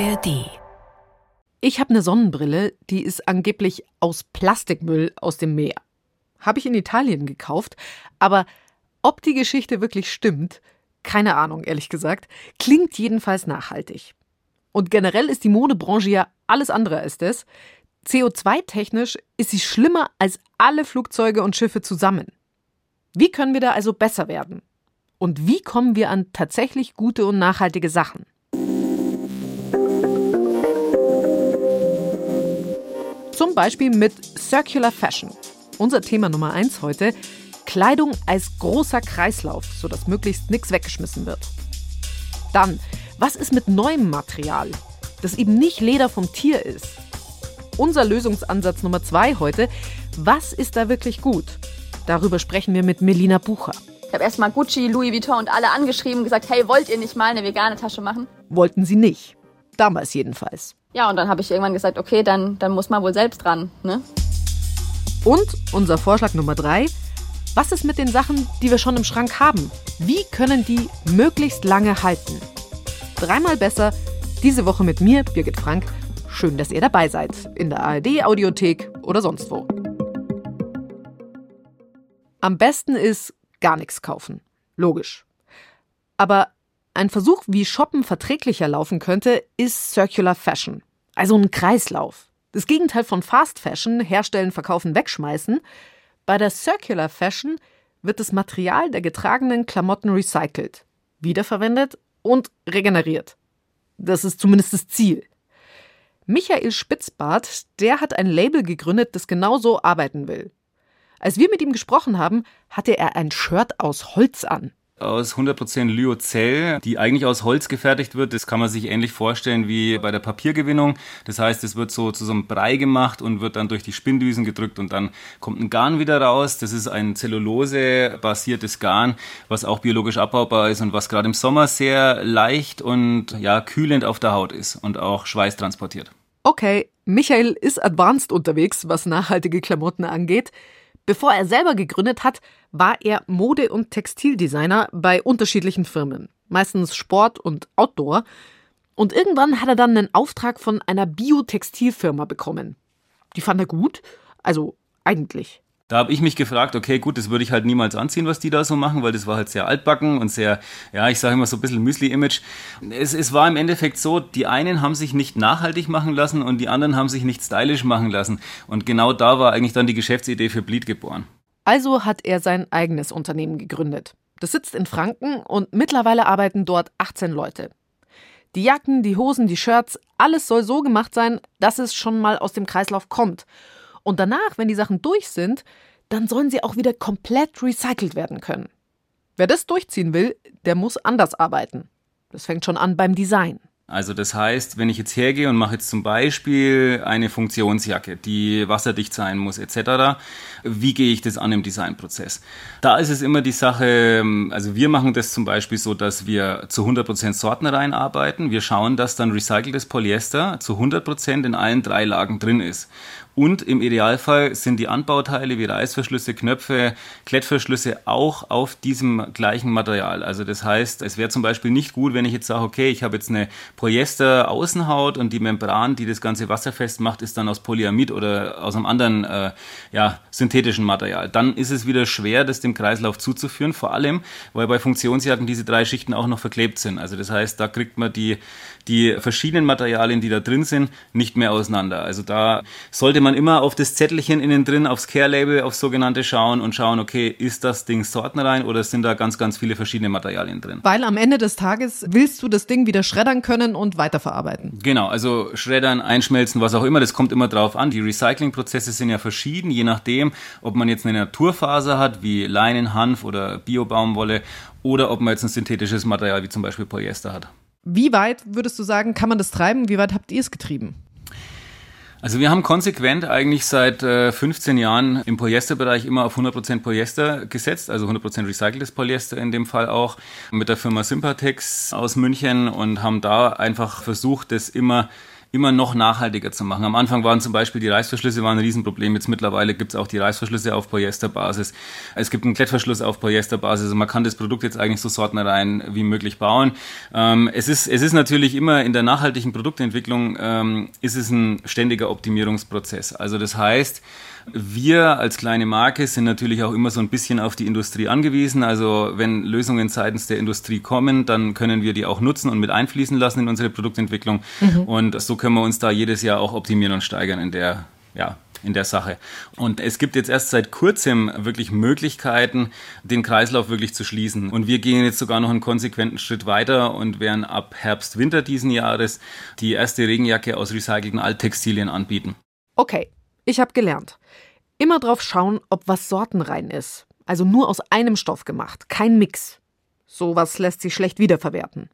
ARD. Ich habe eine Sonnenbrille, die ist angeblich aus Plastikmüll aus dem Meer. Habe ich in Italien gekauft, aber ob die Geschichte wirklich stimmt, keine Ahnung, ehrlich gesagt, klingt jedenfalls nachhaltig. Und generell ist die Modebranche ja alles andere als das. CO2-technisch ist sie schlimmer als alle Flugzeuge und Schiffe zusammen. Wie können wir da also besser werden? Und wie kommen wir an tatsächlich gute und nachhaltige Sachen? Zum Beispiel mit Circular Fashion. Unser Thema Nummer eins heute: Kleidung als großer Kreislauf, sodass möglichst nichts weggeschmissen wird. Dann, was ist mit neuem Material, das eben nicht Leder vom Tier ist? Unser Lösungsansatz Nummer zwei heute: Was ist da wirklich gut? Darüber sprechen wir mit Melina Bucher. Ich habe erstmal Gucci, Louis Vuitton und alle angeschrieben und gesagt, hey, wollt ihr nicht mal eine vegane Tasche machen? Wollten sie nicht. Damals jedenfalls. Ja, und dann habe ich irgendwann gesagt, okay, dann, dann muss man wohl selbst dran. Ne? Und unser Vorschlag Nummer drei. Was ist mit den Sachen, die wir schon im Schrank haben? Wie können die möglichst lange halten? Dreimal besser. Diese Woche mit mir, Birgit Frank. Schön, dass ihr dabei seid. In der ARD-Audiothek oder sonst wo. Am besten ist gar nichts kaufen. Logisch. Aber ein Versuch, wie Shoppen verträglicher laufen könnte, ist Circular Fashion. Also ein Kreislauf. Das Gegenteil von Fast Fashion, herstellen, verkaufen, wegschmeißen. Bei der Circular Fashion wird das Material der getragenen Klamotten recycelt, wiederverwendet und regeneriert. Das ist zumindest das Ziel. Michael Spitzbart, der hat ein Label gegründet, das genauso arbeiten will. Als wir mit ihm gesprochen haben, hatte er ein Shirt aus Holz an. Aus 100% Lyocell, die eigentlich aus Holz gefertigt wird. Das kann man sich ähnlich vorstellen wie bei der Papiergewinnung. Das heißt, es wird so zu so einem Brei gemacht und wird dann durch die Spinndüsen gedrückt und dann kommt ein Garn wieder raus. Das ist ein Zellulose-basiertes Garn, was auch biologisch abbaubar ist und was gerade im Sommer sehr leicht und ja, kühlend auf der Haut ist und auch Schweiß transportiert. Okay, Michael ist advanced unterwegs, was nachhaltige Klamotten angeht. Bevor er selber gegründet hat, war er Mode- und Textildesigner bei unterschiedlichen Firmen, meistens Sport und Outdoor. Und irgendwann hat er dann einen Auftrag von einer Biotextilfirma bekommen. Die fand er gut, also eigentlich. Da habe ich mich gefragt, okay, gut, das würde ich halt niemals anziehen, was die da so machen, weil das war halt sehr altbacken und sehr, ja, ich sage immer so ein bisschen Müsli-Image. Es, es war im Endeffekt so, die einen haben sich nicht nachhaltig machen lassen und die anderen haben sich nicht stylisch machen lassen. Und genau da war eigentlich dann die Geschäftsidee für Bleed geboren. Also hat er sein eigenes Unternehmen gegründet. Das sitzt in Franken und mittlerweile arbeiten dort 18 Leute. Die Jacken, die Hosen, die Shirts, alles soll so gemacht sein, dass es schon mal aus dem Kreislauf kommt. Und danach, wenn die Sachen durch sind, dann sollen sie auch wieder komplett recycelt werden können. Wer das durchziehen will, der muss anders arbeiten. Das fängt schon an beim Design. Also das heißt, wenn ich jetzt hergehe und mache jetzt zum Beispiel eine Funktionsjacke, die wasserdicht sein muss etc., wie gehe ich das an im Designprozess? Da ist es immer die Sache, also wir machen das zum Beispiel so, dass wir zu 100% Sortenreihen arbeiten. Wir schauen, dass dann recyceltes Polyester zu 100% in allen drei Lagen drin ist. Und im Idealfall sind die Anbauteile wie Reißverschlüsse, Knöpfe, Klettverschlüsse auch auf diesem gleichen Material. Also das heißt, es wäre zum Beispiel nicht gut, wenn ich jetzt sage, okay, ich habe jetzt eine Polyester-Außenhaut und die Membran, die das ganze wasserfest macht, ist dann aus Polyamid oder aus einem anderen äh, ja, synthetischen Material. Dann ist es wieder schwer, das dem Kreislauf zuzuführen, vor allem, weil bei Funktionsjacken diese drei Schichten auch noch verklebt sind. Also das heißt, da kriegt man die, die verschiedenen Materialien, die da drin sind, nicht mehr auseinander. Also da sollte man immer auf das Zettelchen innen drin, aufs Care-Label, aufs sogenannte schauen und schauen, okay, ist das Ding sortenrein oder sind da ganz, ganz viele verschiedene Materialien drin? Weil am Ende des Tages willst du das Ding wieder schreddern können und weiterverarbeiten. Genau, also schreddern, einschmelzen, was auch immer, das kommt immer drauf an. Die Recyclingprozesse sind ja verschieden, je nachdem, ob man jetzt eine Naturfaser hat, wie Leinen, Hanf oder Biobaumwolle, oder ob man jetzt ein synthetisches Material wie zum Beispiel Polyester hat. Wie weit würdest du sagen, kann man das treiben? Wie weit habt ihr es getrieben? Also wir haben konsequent eigentlich seit äh, 15 Jahren im Polyesterbereich immer auf 100% Polyester gesetzt, also 100% recyceltes Polyester in dem Fall auch, mit der Firma Sympatex aus München und haben da einfach versucht, das immer immer noch nachhaltiger zu machen. Am Anfang waren zum Beispiel die Reißverschlüsse waren ein Riesenproblem. Jetzt mittlerweile gibt es auch die Reißverschlüsse auf Polyesterbasis. Es gibt einen Klettverschluss auf Polyesterbasis. Also man kann das Produkt jetzt eigentlich so sortenrein wie möglich bauen. Ähm, es, ist, es ist natürlich immer in der nachhaltigen Produktentwicklung ähm, ist es ein ständiger Optimierungsprozess. Also das heißt, wir als kleine Marke sind natürlich auch immer so ein bisschen auf die Industrie angewiesen. Also wenn Lösungen seitens der Industrie kommen, dann können wir die auch nutzen und mit einfließen lassen in unsere Produktentwicklung. Mhm. Und so können wir uns da jedes Jahr auch optimieren und steigern in der, ja, in der Sache. Und es gibt jetzt erst seit kurzem wirklich Möglichkeiten, den Kreislauf wirklich zu schließen. Und wir gehen jetzt sogar noch einen konsequenten Schritt weiter und werden ab Herbst, Winter diesen Jahres die erste Regenjacke aus recycelten Alttextilien anbieten. Okay, ich habe gelernt. Immer drauf schauen, ob was sortenrein ist. Also nur aus einem Stoff gemacht, kein Mix. Sowas lässt sich schlecht wiederverwerten.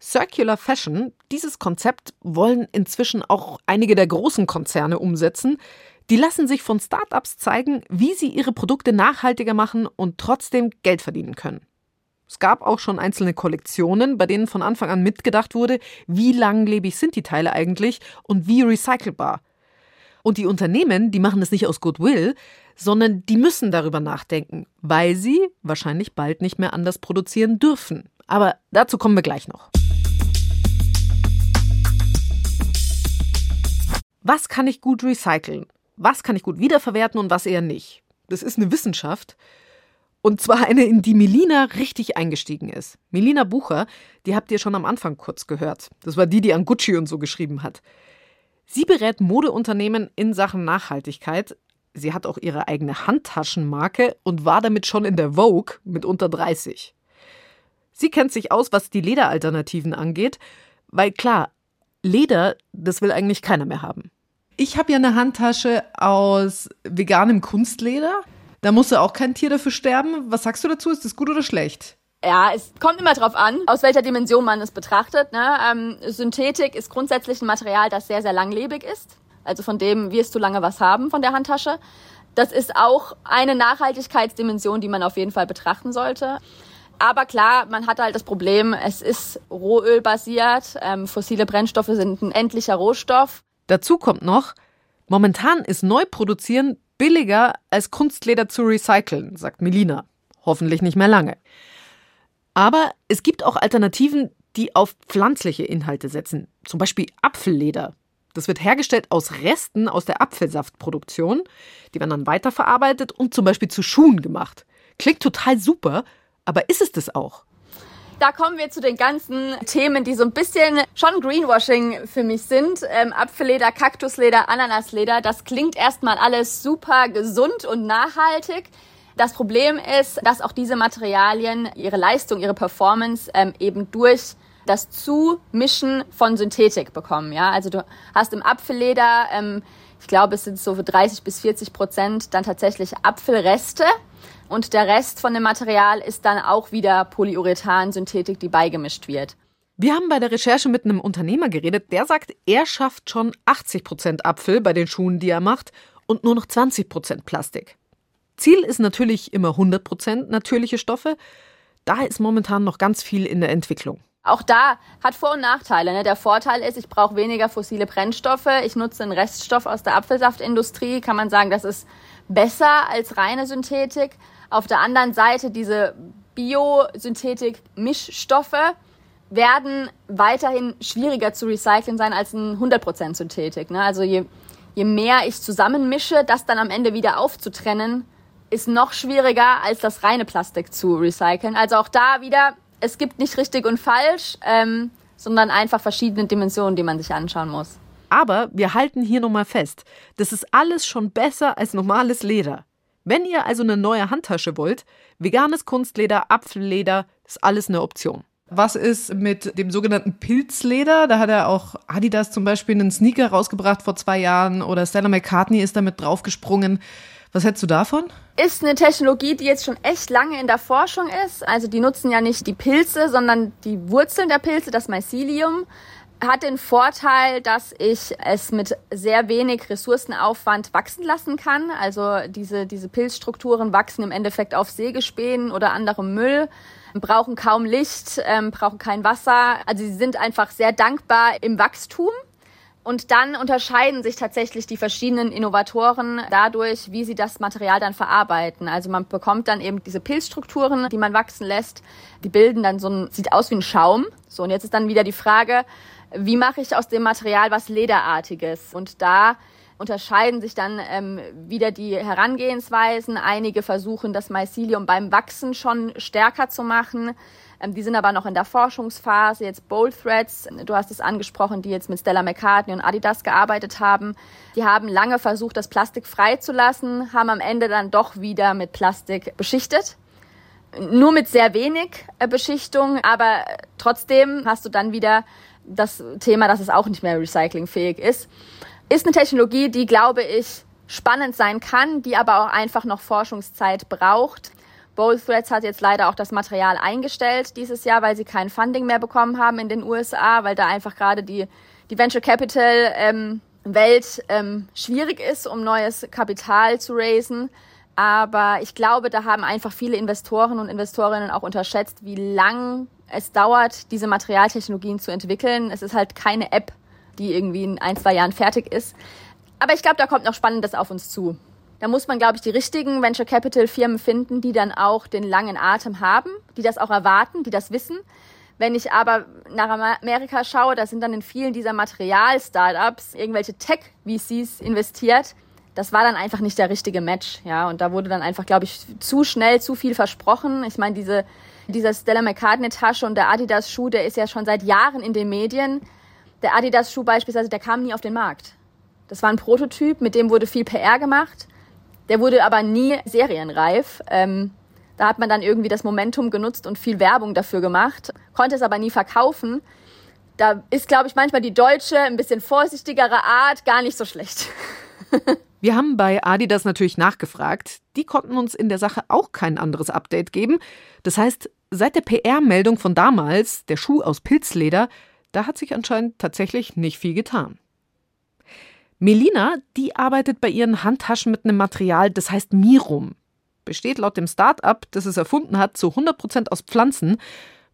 Circular Fashion, dieses Konzept wollen inzwischen auch einige der großen Konzerne umsetzen. Die lassen sich von Startups zeigen, wie sie ihre Produkte nachhaltiger machen und trotzdem Geld verdienen können. Es gab auch schon einzelne Kollektionen, bei denen von Anfang an mitgedacht wurde, wie langlebig sind die Teile eigentlich und wie recycelbar. Und die Unternehmen, die machen das nicht aus Goodwill, sondern die müssen darüber nachdenken, weil sie wahrscheinlich bald nicht mehr anders produzieren dürfen. Aber dazu kommen wir gleich noch. Was kann ich gut recyceln? Was kann ich gut wiederverwerten und was eher nicht? Das ist eine Wissenschaft. Und zwar eine, in die Melina richtig eingestiegen ist. Melina Bucher, die habt ihr schon am Anfang kurz gehört. Das war die, die an Gucci und so geschrieben hat. Sie berät Modeunternehmen in Sachen Nachhaltigkeit. Sie hat auch ihre eigene Handtaschenmarke und war damit schon in der Vogue mit unter 30. Sie kennt sich aus, was die Lederalternativen angeht, weil klar, Leder, das will eigentlich keiner mehr haben. Ich habe ja eine Handtasche aus veganem Kunstleder. Da musste auch kein Tier dafür sterben. Was sagst du dazu? Ist das gut oder schlecht? Ja, es kommt immer drauf an, aus welcher Dimension man es betrachtet. Ne? Ähm, Synthetik ist grundsätzlich ein Material, das sehr, sehr langlebig ist. Also von dem wirst du lange was haben von der Handtasche. Das ist auch eine Nachhaltigkeitsdimension, die man auf jeden Fall betrachten sollte. Aber klar, man hat halt das Problem, es ist rohölbasiert. Ähm, fossile Brennstoffe sind ein endlicher Rohstoff. Dazu kommt noch, momentan ist Neuproduzieren billiger als Kunstleder zu recyceln, sagt Melina. Hoffentlich nicht mehr lange. Aber es gibt auch Alternativen, die auf pflanzliche Inhalte setzen. Zum Beispiel Apfelleder. Das wird hergestellt aus Resten aus der Apfelsaftproduktion. Die werden dann weiterverarbeitet und zum Beispiel zu Schuhen gemacht. Klingt total super, aber ist es das auch? Da kommen wir zu den ganzen Themen, die so ein bisschen schon Greenwashing für mich sind. Ähm, Apfelleder, Kaktusleder, Ananasleder, das klingt erstmal alles super gesund und nachhaltig. Das Problem ist, dass auch diese Materialien ihre Leistung, ihre Performance ähm, eben durch das Zumischen von Synthetik bekommen. Ja, also du hast im Apfelleder, ähm, ich glaube, es sind so 30 bis 40 Prozent dann tatsächlich Apfelreste. Und der Rest von dem Material ist dann auch wieder Polyurethan-Synthetik, die beigemischt wird. Wir haben bei der Recherche mit einem Unternehmer geredet, der sagt, er schafft schon 80 Prozent Apfel bei den Schuhen, die er macht, und nur noch 20 Prozent Plastik. Ziel ist natürlich immer 100% natürliche Stoffe. Da ist momentan noch ganz viel in der Entwicklung. Auch da hat Vor- und Nachteile. Ne? Der Vorteil ist, ich brauche weniger fossile Brennstoffe. Ich nutze einen Reststoff aus der Apfelsaftindustrie. Kann man sagen, das ist besser als reine Synthetik. Auf der anderen Seite diese Biosynthetik-Mischstoffe werden weiterhin schwieriger zu recyceln sein als ein 100% Synthetik. Ne? Also je, je mehr ich zusammenmische, das dann am Ende wieder aufzutrennen, ist noch schwieriger, als das reine Plastik zu recyceln. Also auch da wieder, es gibt nicht richtig und falsch, ähm, sondern einfach verschiedene Dimensionen, die man sich anschauen muss. Aber wir halten hier nochmal fest, das ist alles schon besser als normales Leder. Wenn ihr also eine neue Handtasche wollt, veganes Kunstleder, Apfelleder, ist alles eine Option. Was ist mit dem sogenannten Pilzleder? Da hat er auch Adidas zum Beispiel einen Sneaker rausgebracht vor zwei Jahren oder Stella McCartney ist damit draufgesprungen. Was hättest du davon? Ist eine Technologie, die jetzt schon echt lange in der Forschung ist. Also die nutzen ja nicht die Pilze, sondern die Wurzeln der Pilze, das Mycelium. Hat den Vorteil, dass ich es mit sehr wenig Ressourcenaufwand wachsen lassen kann. Also diese, diese Pilzstrukturen wachsen im Endeffekt auf Sägespänen oder anderem Müll brauchen kaum Licht, ähm, brauchen kein Wasser. Also sie sind einfach sehr dankbar im Wachstum. Und dann unterscheiden sich tatsächlich die verschiedenen Innovatoren dadurch, wie sie das Material dann verarbeiten. Also man bekommt dann eben diese Pilzstrukturen, die man wachsen lässt. Die bilden dann so ein, sieht aus wie ein Schaum. So, und jetzt ist dann wieder die Frage, wie mache ich aus dem Material was Lederartiges? Und da unterscheiden sich dann ähm, wieder die Herangehensweisen. Einige versuchen, das Mycelium beim Wachsen schon stärker zu machen. Ähm, die sind aber noch in der Forschungsphase. Jetzt Bold Threads, du hast es angesprochen, die jetzt mit Stella McCartney und Adidas gearbeitet haben. Die haben lange versucht, das Plastik freizulassen, haben am Ende dann doch wieder mit Plastik beschichtet. Nur mit sehr wenig äh, Beschichtung, aber trotzdem hast du dann wieder das Thema, dass es auch nicht mehr recyclingfähig ist. Ist eine Technologie, die, glaube ich, spannend sein kann, die aber auch einfach noch Forschungszeit braucht. Bold Threads hat jetzt leider auch das Material eingestellt dieses Jahr, weil sie kein Funding mehr bekommen haben in den USA, weil da einfach gerade die, die Venture Capital ähm, Welt ähm, schwierig ist, um neues Kapital zu raisen. Aber ich glaube, da haben einfach viele Investoren und Investorinnen auch unterschätzt, wie lang es dauert, diese Materialtechnologien zu entwickeln. Es ist halt keine App, die irgendwie in ein, zwei Jahren fertig ist. Aber ich glaube, da kommt noch Spannendes auf uns zu. Da muss man, glaube ich, die richtigen Venture Capital Firmen finden, die dann auch den langen Atem haben, die das auch erwarten, die das wissen. Wenn ich aber nach Amerika schaue, da sind dann in vielen dieser Material-Startups irgendwelche Tech-VCs investiert. Das war dann einfach nicht der richtige Match, ja. Und da wurde dann einfach, glaube ich, zu schnell zu viel versprochen. Ich meine, diese, dieser Stella McCartney-Tasche und der Adidas-Schuh, der ist ja schon seit Jahren in den Medien. Der Adidas-Schuh beispielsweise, der kam nie auf den Markt. Das war ein Prototyp, mit dem wurde viel PR gemacht. Der wurde aber nie serienreif. Ähm, da hat man dann irgendwie das Momentum genutzt und viel Werbung dafür gemacht, konnte es aber nie verkaufen. Da ist, glaube ich, manchmal die deutsche, ein bisschen vorsichtigere Art gar nicht so schlecht. Wir haben bei Adidas natürlich nachgefragt. Die konnten uns in der Sache auch kein anderes Update geben. Das heißt, seit der PR-Meldung von damals, der Schuh aus Pilzleder, da hat sich anscheinend tatsächlich nicht viel getan. Melina, die arbeitet bei ihren Handtaschen mit einem Material, das heißt Mirum. Besteht laut dem Start-up, das es erfunden hat, zu 100 Prozent aus Pflanzen.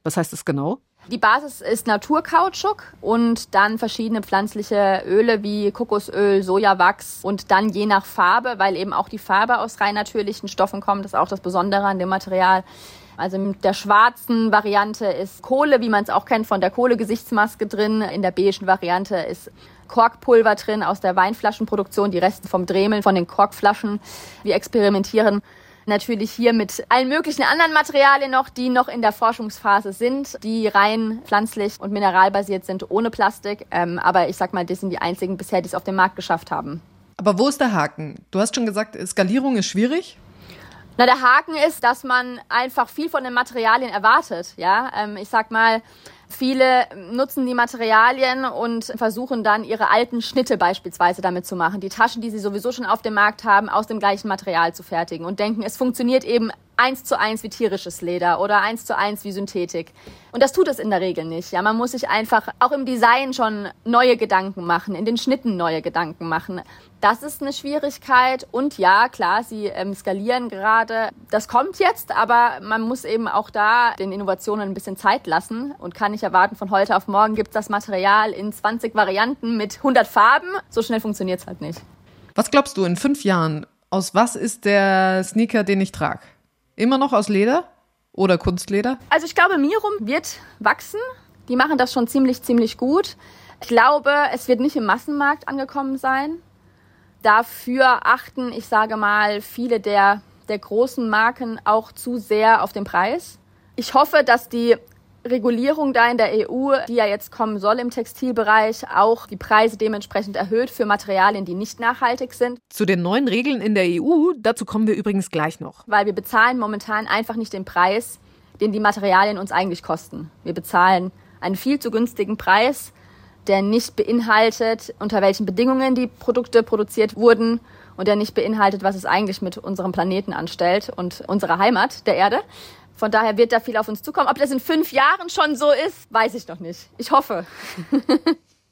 Was heißt das genau? Die Basis ist Naturkautschuk und dann verschiedene pflanzliche Öle wie Kokosöl, Sojawachs und dann je nach Farbe, weil eben auch die Farbe aus rein natürlichen Stoffen kommt, das ist auch das Besondere an dem Material. Also mit der schwarzen Variante ist Kohle, wie man es auch kennt von der Kohlegesichtsmaske drin. In der beigen Variante ist Korkpulver drin aus der Weinflaschenproduktion, die Reste vom Dremeln von den Korkflaschen. Wir experimentieren natürlich hier mit allen möglichen anderen Materialien noch, die noch in der Forschungsphase sind, die rein pflanzlich und mineralbasiert sind, ohne Plastik. Ähm, aber ich sag mal, das sind die einzigen bisher, die es auf den Markt geschafft haben. Aber wo ist der Haken? Du hast schon gesagt, Skalierung ist schwierig. Na, der Haken ist, dass man einfach viel von den Materialien erwartet. Ja, ähm, ich sag mal, Viele nutzen die Materialien und versuchen dann ihre alten Schnitte beispielsweise damit zu machen, die Taschen, die sie sowieso schon auf dem Markt haben, aus dem gleichen Material zu fertigen und denken, es funktioniert eben eins zu eins wie tierisches Leder oder eins zu eins wie Synthetik. Und das tut es in der Regel nicht. Ja, man muss sich einfach auch im Design schon neue Gedanken machen, in den Schnitten neue Gedanken machen. Das ist eine Schwierigkeit. Und ja, klar, sie ähm, skalieren gerade. Das kommt jetzt, aber man muss eben auch da den Innovationen ein bisschen Zeit lassen und kann nicht erwarten, von heute auf morgen gibt es das Material in 20 Varianten mit 100 Farben. So schnell funktioniert es halt nicht. Was glaubst du in fünf Jahren? Aus was ist der Sneaker, den ich trage? Immer noch aus Leder oder Kunstleder? Also ich glaube, Mirum wird wachsen. Die machen das schon ziemlich, ziemlich gut. Ich glaube, es wird nicht im Massenmarkt angekommen sein. Dafür achten, ich sage mal, viele der, der großen Marken auch zu sehr auf den Preis. Ich hoffe, dass die Regulierung da in der EU, die ja jetzt kommen soll im Textilbereich, auch die Preise dementsprechend erhöht für Materialien, die nicht nachhaltig sind. Zu den neuen Regeln in der EU, dazu kommen wir übrigens gleich noch. Weil wir bezahlen momentan einfach nicht den Preis, den die Materialien uns eigentlich kosten. Wir bezahlen einen viel zu günstigen Preis, der nicht beinhaltet, unter welchen Bedingungen die Produkte produziert wurden und der nicht beinhaltet, was es eigentlich mit unserem Planeten anstellt und unserer Heimat, der Erde. Von daher wird da viel auf uns zukommen. Ob das in fünf Jahren schon so ist, weiß ich noch nicht. Ich hoffe.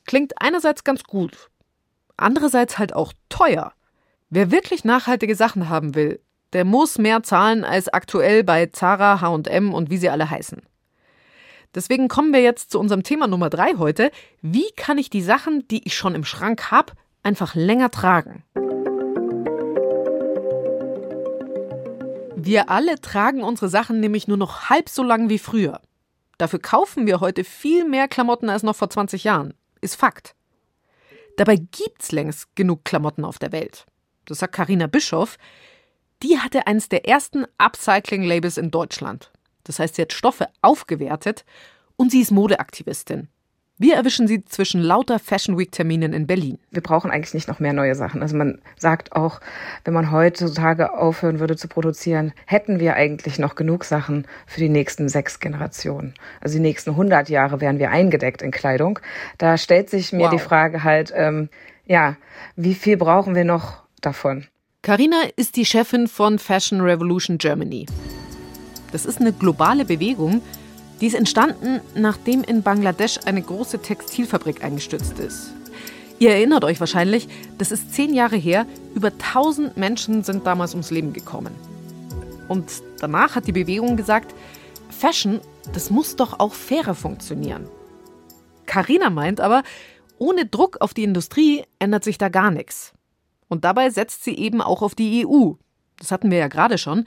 Klingt einerseits ganz gut, andererseits halt auch teuer. Wer wirklich nachhaltige Sachen haben will, der muss mehr zahlen als aktuell bei Zara, H&M und wie sie alle heißen. Deswegen kommen wir jetzt zu unserem Thema Nummer drei heute. Wie kann ich die Sachen, die ich schon im Schrank habe, einfach länger tragen? Wir alle tragen unsere Sachen nämlich nur noch halb so lang wie früher. Dafür kaufen wir heute viel mehr Klamotten als noch vor 20 Jahren. Ist Fakt. Dabei gibt's längst genug Klamotten auf der Welt. Das sagt Karina Bischoff. Die hatte eines der ersten Upcycling-Labels in Deutschland. Das heißt, sie hat Stoffe aufgewertet und sie ist Modeaktivistin. Wir erwischen sie zwischen lauter Fashion Week Terminen in Berlin. Wir brauchen eigentlich nicht noch mehr neue Sachen. Also man sagt auch, wenn man heutzutage aufhören würde zu produzieren, hätten wir eigentlich noch genug Sachen für die nächsten sechs Generationen. Also die nächsten 100 Jahre wären wir eingedeckt in Kleidung. Da stellt sich mir wow. die Frage halt, ähm, ja, wie viel brauchen wir noch davon? Carina ist die Chefin von Fashion Revolution Germany. Das ist eine globale Bewegung, die ist entstanden, nachdem in Bangladesch eine große Textilfabrik eingestürzt ist. Ihr erinnert euch wahrscheinlich, das ist zehn Jahre her, über 1000 Menschen sind damals ums Leben gekommen. Und danach hat die Bewegung gesagt, Fashion, das muss doch auch fairer funktionieren. Carina meint aber, ohne Druck auf die Industrie ändert sich da gar nichts. Und dabei setzt sie eben auch auf die EU. Das hatten wir ja gerade schon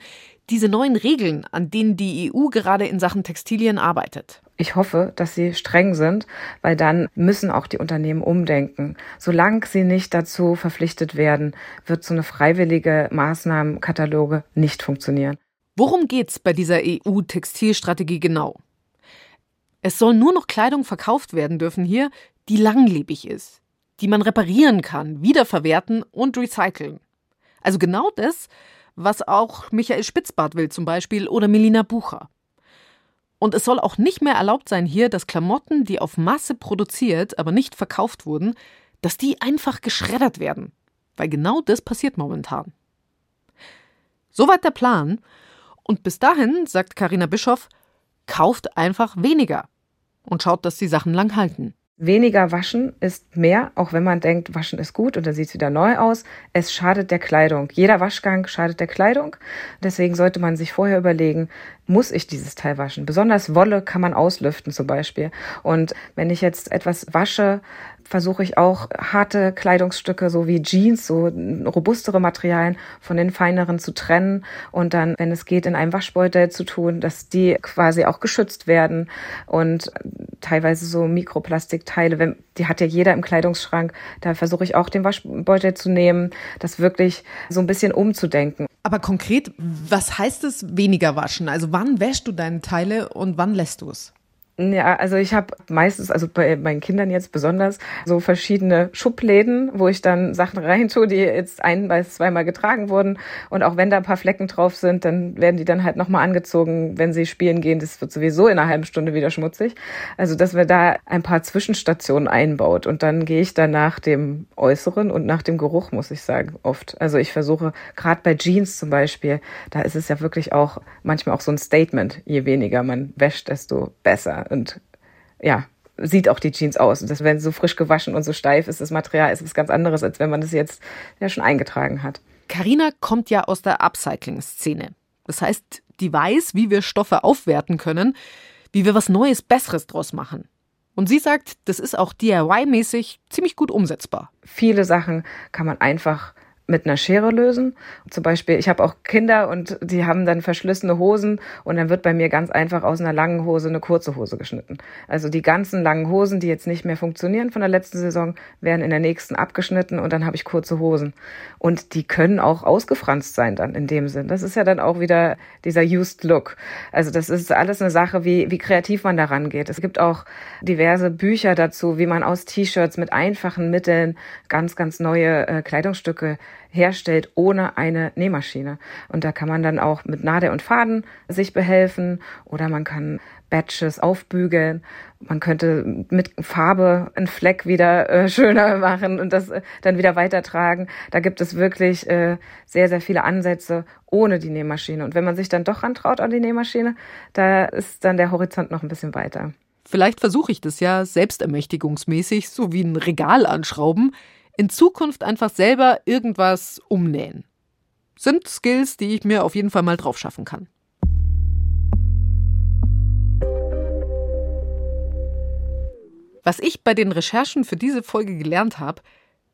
diese neuen Regeln, an denen die EU gerade in Sachen Textilien arbeitet? Ich hoffe, dass sie streng sind, weil dann müssen auch die Unternehmen umdenken. Solange sie nicht dazu verpflichtet werden, wird so eine freiwillige Maßnahmenkataloge nicht funktionieren. Worum geht's bei dieser EU-Textilstrategie genau? Es soll nur noch Kleidung verkauft werden dürfen hier, die langlebig ist, die man reparieren kann, wiederverwerten und recyceln. Also genau das, was auch Michael Spitzbart will zum Beispiel oder Melina Bucher. Und es soll auch nicht mehr erlaubt sein hier, dass Klamotten, die auf Masse produziert, aber nicht verkauft wurden, dass die einfach geschreddert werden. Weil genau das passiert momentan. Soweit der Plan. Und bis dahin, sagt Karina Bischoff, kauft einfach weniger und schaut, dass die Sachen lang halten. Weniger waschen ist mehr, auch wenn man denkt, waschen ist gut und dann sieht es wieder neu aus. Es schadet der Kleidung. Jeder Waschgang schadet der Kleidung. Deswegen sollte man sich vorher überlegen, muss ich dieses Teil waschen? Besonders Wolle kann man auslüften zum Beispiel. Und wenn ich jetzt etwas wasche, versuche ich auch harte Kleidungsstücke, so wie Jeans, so robustere Materialien von den feineren zu trennen und dann, wenn es geht, in einem Waschbeutel zu tun, dass die quasi auch geschützt werden und teilweise so Mikroplastikteile, wenn, die hat ja jeder im Kleidungsschrank, da versuche ich auch den Waschbeutel zu nehmen, das wirklich so ein bisschen umzudenken. Aber konkret, was heißt es weniger waschen? Also wann wäschst du deine Teile und wann lässt du es? Ja, also ich habe meistens, also bei meinen Kindern jetzt besonders, so verschiedene Schubläden, wo ich dann Sachen reintue, die jetzt ein bis zweimal getragen wurden. Und auch wenn da ein paar Flecken drauf sind, dann werden die dann halt nochmal angezogen, wenn sie spielen gehen. Das wird sowieso in einer halben Stunde wieder schmutzig. Also dass wir da ein paar Zwischenstationen einbaut. Und dann gehe ich dann nach dem Äußeren und nach dem Geruch, muss ich sagen, oft. Also ich versuche, gerade bei Jeans zum Beispiel, da ist es ja wirklich auch manchmal auch so ein Statement. Je weniger man wäscht, desto besser und ja, sieht auch die Jeans aus. Und das, wenn so frisch gewaschen und so steif ist, das Material ist was ganz anderes, als wenn man das jetzt ja schon eingetragen hat. Carina kommt ja aus der Upcycling-Szene. Das heißt, die weiß, wie wir Stoffe aufwerten können, wie wir was Neues, Besseres draus machen. Und sie sagt, das ist auch DIY-mäßig ziemlich gut umsetzbar. Viele Sachen kann man einfach mit einer Schere lösen. Zum Beispiel, ich habe auch Kinder und die haben dann verschlissene Hosen und dann wird bei mir ganz einfach aus einer langen Hose eine kurze Hose geschnitten. Also die ganzen langen Hosen, die jetzt nicht mehr funktionieren von der letzten Saison, werden in der nächsten abgeschnitten und dann habe ich kurze Hosen. Und die können auch ausgefranst sein dann in dem Sinn. Das ist ja dann auch wieder dieser Used Look. Also das ist alles eine Sache, wie, wie kreativ man daran geht. Es gibt auch diverse Bücher dazu, wie man aus T-Shirts mit einfachen Mitteln ganz, ganz neue äh, Kleidungsstücke herstellt ohne eine Nähmaschine. Und da kann man dann auch mit Nadel und Faden sich behelfen oder man kann Batches aufbügeln. Man könnte mit Farbe einen Fleck wieder äh, schöner machen und das äh, dann wieder weitertragen. Da gibt es wirklich äh, sehr, sehr viele Ansätze ohne die Nähmaschine. Und wenn man sich dann doch rantraut an die Nähmaschine, da ist dann der Horizont noch ein bisschen weiter. Vielleicht versuche ich das ja selbstermächtigungsmäßig, so wie ein Regal anschrauben in Zukunft einfach selber irgendwas umnähen. Sind Skills, die ich mir auf jeden Fall mal drauf schaffen kann. Was ich bei den Recherchen für diese Folge gelernt habe,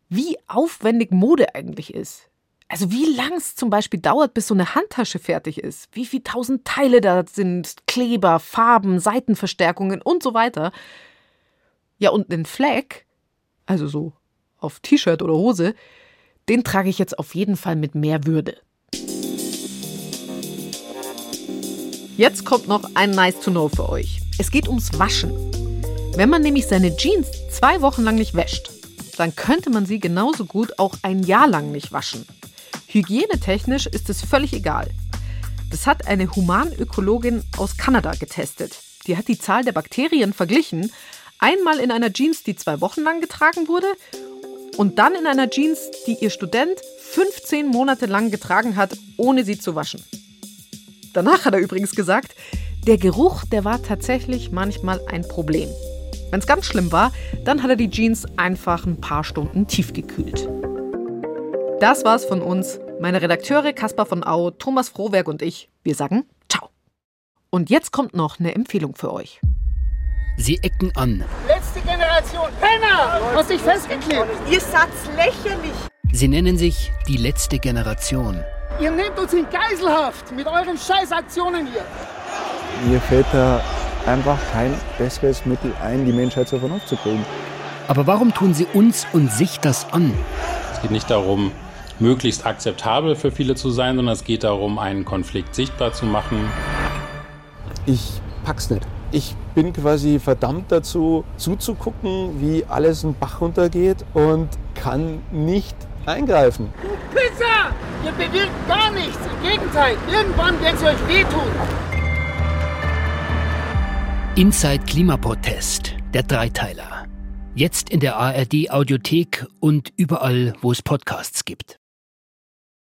wie aufwendig Mode eigentlich ist. Also wie lang es zum Beispiel dauert, bis so eine Handtasche fertig ist. Wie viele tausend Teile da sind, Kleber, Farben, Seitenverstärkungen und so weiter. Ja, und einen Fleck, also so auf T-Shirt oder Hose, den trage ich jetzt auf jeden Fall mit mehr Würde. Jetzt kommt noch ein Nice to Know für euch. Es geht ums Waschen. Wenn man nämlich seine Jeans zwei Wochen lang nicht wäscht, dann könnte man sie genauso gut auch ein Jahr lang nicht waschen. Hygienetechnisch ist es völlig egal. Das hat eine Humanökologin aus Kanada getestet. Die hat die Zahl der Bakterien verglichen. Einmal in einer Jeans, die zwei Wochen lang getragen wurde, und dann in einer Jeans, die ihr Student 15 Monate lang getragen hat, ohne sie zu waschen. Danach hat er übrigens gesagt, der Geruch, der war tatsächlich manchmal ein Problem. Wenn es ganz schlimm war, dann hat er die Jeans einfach ein paar Stunden tiefgekühlt. Das war's von uns. Meine Redakteure Caspar von Au, Thomas Frohwerk und ich, wir sagen Ciao. Und jetzt kommt noch eine Empfehlung für euch. Sie ecken an. Letzte Generation Penner! Hast dich festgeklebt! Ihr seid lächerlich! Sie nennen sich die letzte Generation. Ihr nehmt uns in Geiselhaft mit euren Scheißaktionen hier. Mir fällt da einfach kein besseres Mittel ein, die Menschheit zur Vernunft zu bringen. Aber warum tun Sie uns und sich das an? Es geht nicht darum, möglichst akzeptabel für viele zu sein, sondern es geht darum, einen Konflikt sichtbar zu machen. Ich pack's nicht. Ich bin quasi verdammt dazu, zuzugucken, wie alles einen Bach runtergeht und kann nicht eingreifen. Du Pisser! Ihr bewirkt gar nichts. Im Gegenteil, irgendwann wird es euch wehtun. Inside Klimaprotest, der Dreiteiler. Jetzt in der ARD Audiothek und überall, wo es Podcasts gibt.